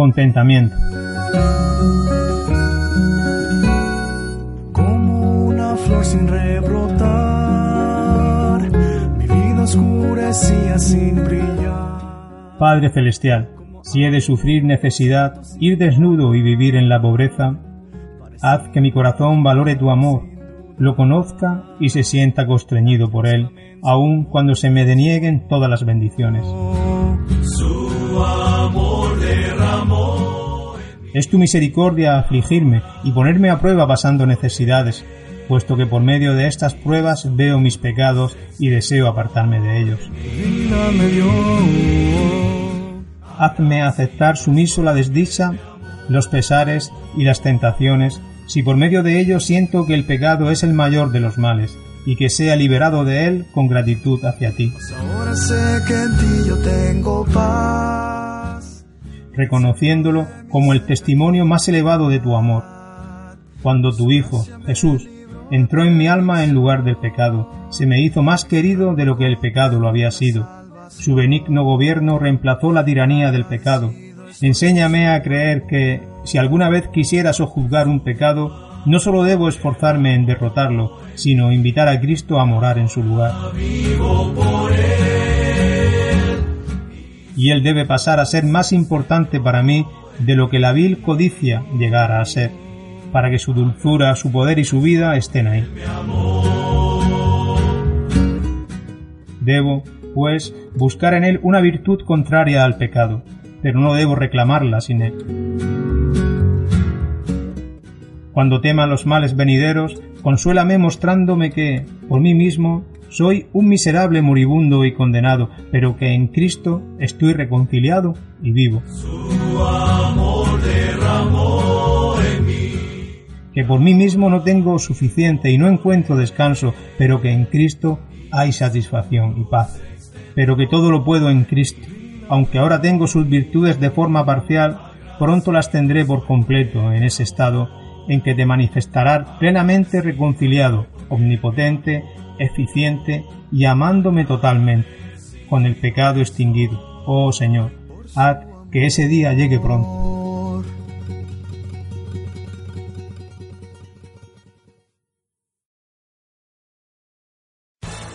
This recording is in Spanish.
Contentamiento. Como una flor sin rebrotar, mi vida oscurecía sin brillar. Padre Celestial, si he de sufrir necesidad, ir desnudo y vivir en la pobreza, haz que mi corazón valore tu amor, lo conozca y se sienta constreñido por él, aun cuando se me denieguen todas las bendiciones. Su amor. Es tu misericordia afligirme y ponerme a prueba pasando necesidades, puesto que por medio de estas pruebas veo mis pecados y deseo apartarme de ellos. Hazme aceptar sumiso la desdicha, los pesares y las tentaciones, si por medio de ellos siento que el pecado es el mayor de los males, y que sea liberado de él con gratitud hacia ti. Ahora sé que en ti yo tengo paz. Reconociéndolo como el testimonio más elevado de tu amor. Cuando tu Hijo, Jesús, entró en mi alma en lugar del pecado, se me hizo más querido de lo que el pecado lo había sido. Su benigno gobierno reemplazó la tiranía del pecado. Enséñame a creer que, si alguna vez quisiera sojuzgar un pecado, no solo debo esforzarme en derrotarlo, sino invitar a Cristo a morar en su lugar. Y él debe pasar a ser más importante para mí de lo que la vil codicia llegara a ser, para que su dulzura, su poder y su vida estén ahí. Debo, pues, buscar en él una virtud contraria al pecado, pero no debo reclamarla sin él. Cuando tema los males venideros, consuélame mostrándome que, por mí mismo, soy un miserable moribundo y condenado, pero que en Cristo estoy reconciliado y vivo. Que por mí mismo no tengo suficiente y no encuentro descanso, pero que en Cristo hay satisfacción y paz. Pero que todo lo puedo en Cristo. Aunque ahora tengo sus virtudes de forma parcial, pronto las tendré por completo en ese estado en que te manifestarás plenamente reconciliado, omnipotente, eficiente y amándome totalmente, con el pecado extinguido. Oh Señor, haz que ese día llegue pronto.